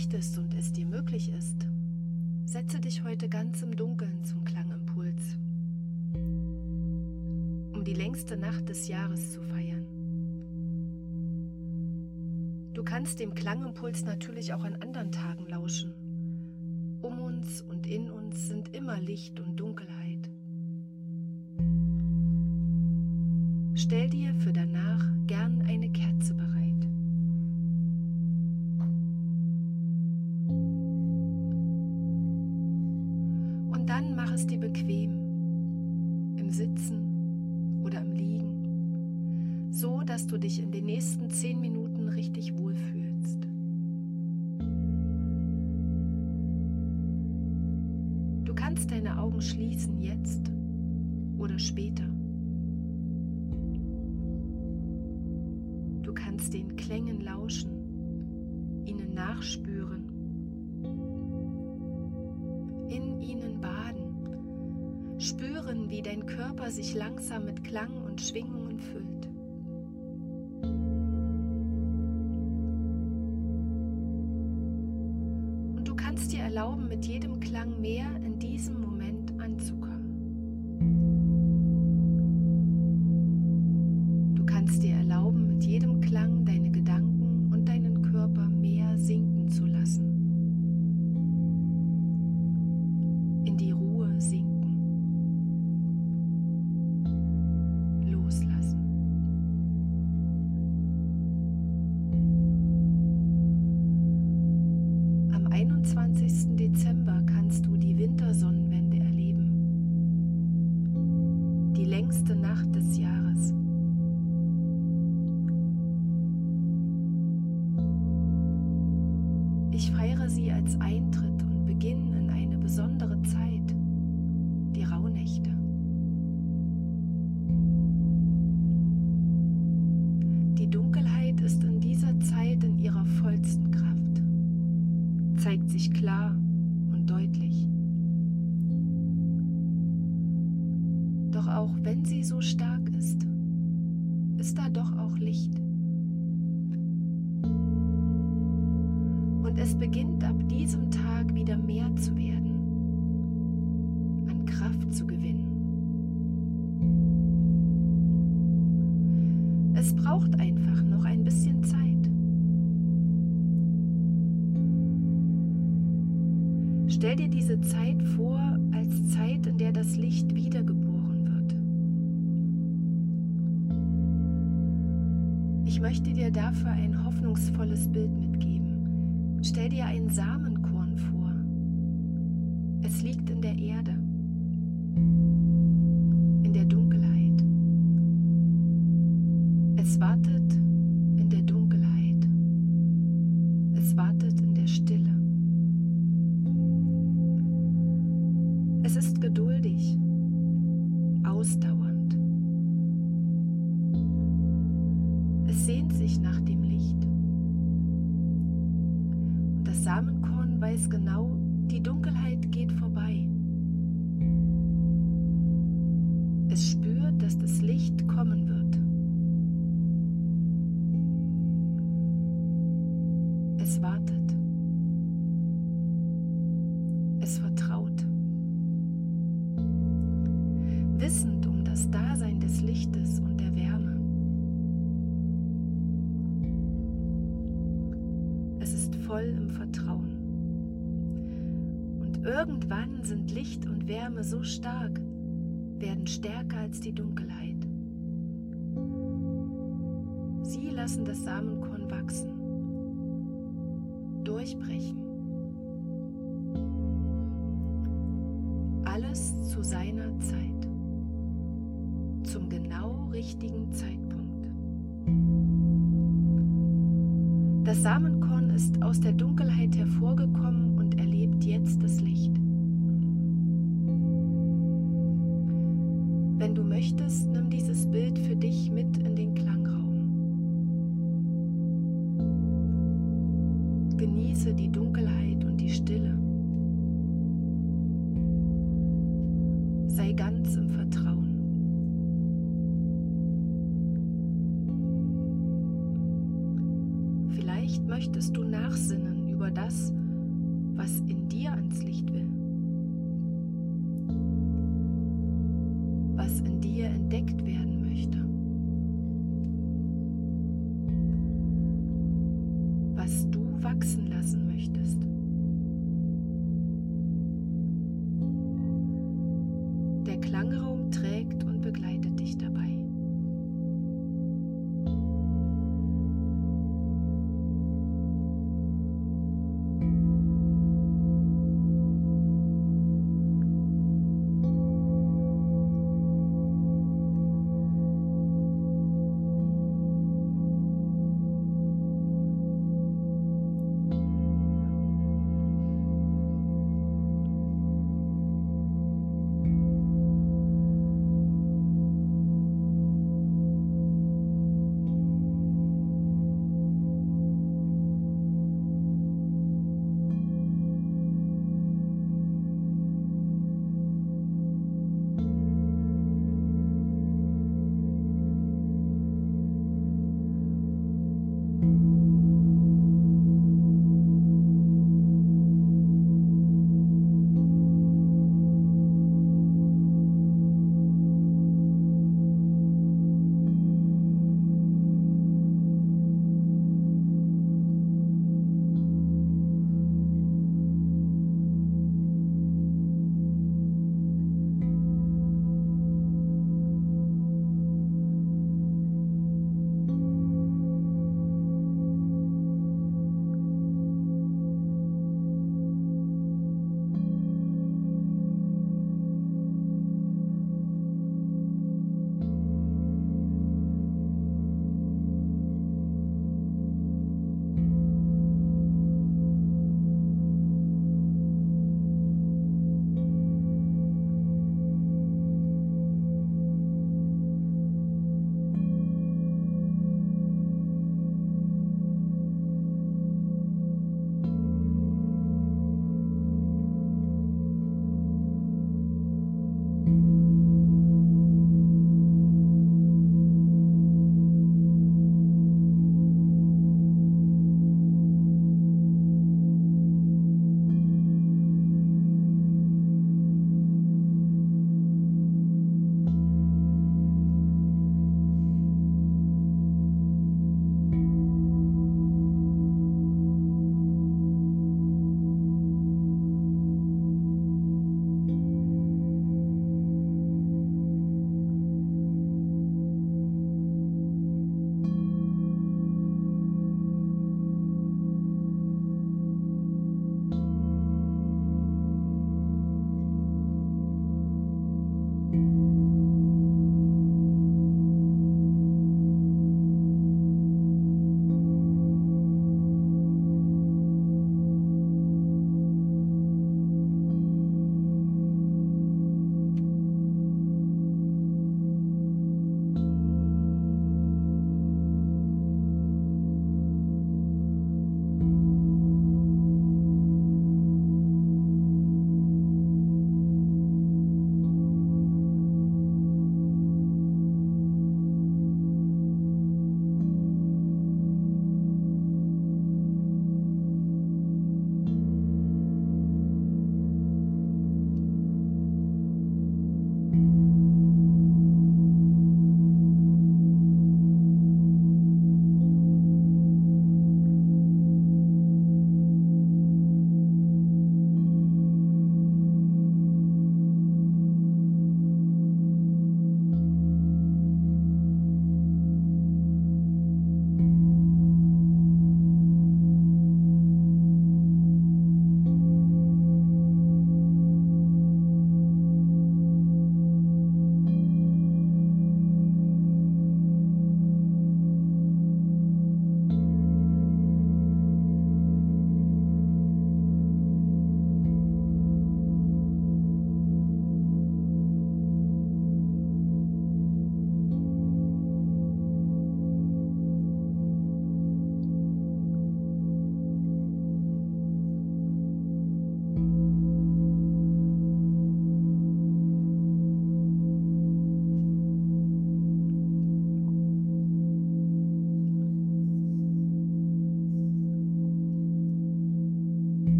möchtest und es dir möglich ist, setze dich heute ganz im Dunkeln zum Klangimpuls, um die längste Nacht des Jahres zu feiern. Du kannst dem Klangimpuls natürlich auch an anderen Tagen lauschen. Um uns und in uns sind immer Licht und Dunkelheit. Stell dir für danach Du kannst deine Augen schließen jetzt oder später. Du kannst den Klängen lauschen, ihnen nachspüren spüren, wie dein Körper sich langsam mit Klang und Schwingungen füllt. Kannst dir erlauben, mit jedem Klang mehr in diesem Moment anzukommen. Und es beginnt ab diesem Tag wieder mehr zu werden, an Kraft zu gewinnen. Es braucht einfach noch ein bisschen Zeit. Stell dir diese Zeit vor als Zeit, in der das Licht wiedergeboren wird. Ich möchte dir dafür ein hoffnungsvolles Bild mitgeben. Stell dir ein Samenkorn vor. Es liegt in der Erde, in der Dunkelheit. Es wartet in der Dunkelheit. Es wartet in der Stille. Es ist weiß genau, die Dunkelheit geht vorbei. Es spürt, dass das Licht kommen wird. Es wartet. Es vertraut. Wissend um das Dasein des Lichtes irgendwann sind Licht und Wärme so stark, werden stärker als die Dunkelheit. Sie lassen das Samenkorn wachsen, durchbrechen. Alles zu seiner Zeit, zum genau richtigen Zeitpunkt. Das Samenkorn ist aus der Dunkelheit hervorgekommen und erlebt jetzt das Licht. Vielleicht möchtest du nachsinnen über das, was in dir ans Licht will, was in dir entdeckt werden möchte, was du wachsen lassen möchtest.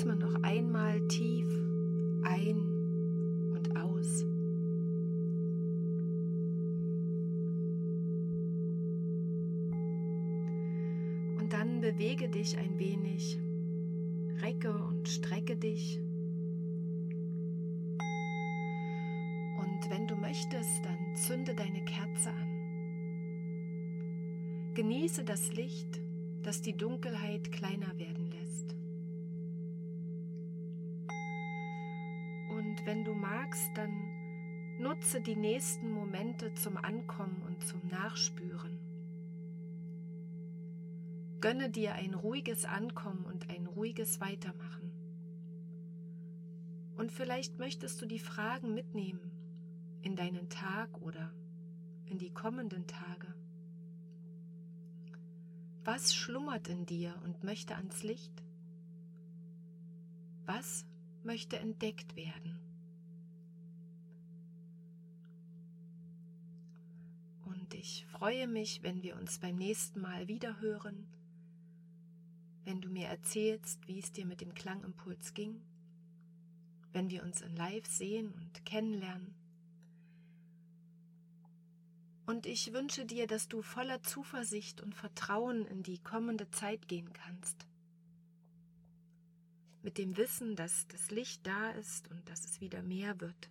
Atme noch einmal tief ein und aus. Und dann bewege dich ein wenig, recke und strecke dich. Und wenn du möchtest, dann zünde deine Kerze an. Genieße das Licht, das die Dunkelheit kleiner werden Und wenn du magst, dann nutze die nächsten Momente zum Ankommen und zum Nachspüren. Gönne dir ein ruhiges Ankommen und ein ruhiges Weitermachen. Und vielleicht möchtest du die Fragen mitnehmen in deinen Tag oder in die kommenden Tage. Was schlummert in dir und möchte ans Licht? Was möchte entdeckt werden? Und ich freue mich, wenn wir uns beim nächsten Mal wieder hören, wenn du mir erzählst, wie es dir mit dem Klangimpuls ging, wenn wir uns in Live sehen und kennenlernen und ich wünsche dir, dass du voller Zuversicht und Vertrauen in die kommende Zeit gehen kannst. Mit dem Wissen, dass das Licht da ist und dass es wieder mehr wird.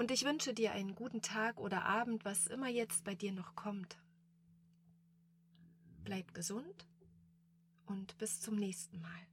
Und ich wünsche dir einen guten Tag oder Abend, was immer jetzt bei dir noch kommt. Bleib gesund und bis zum nächsten Mal.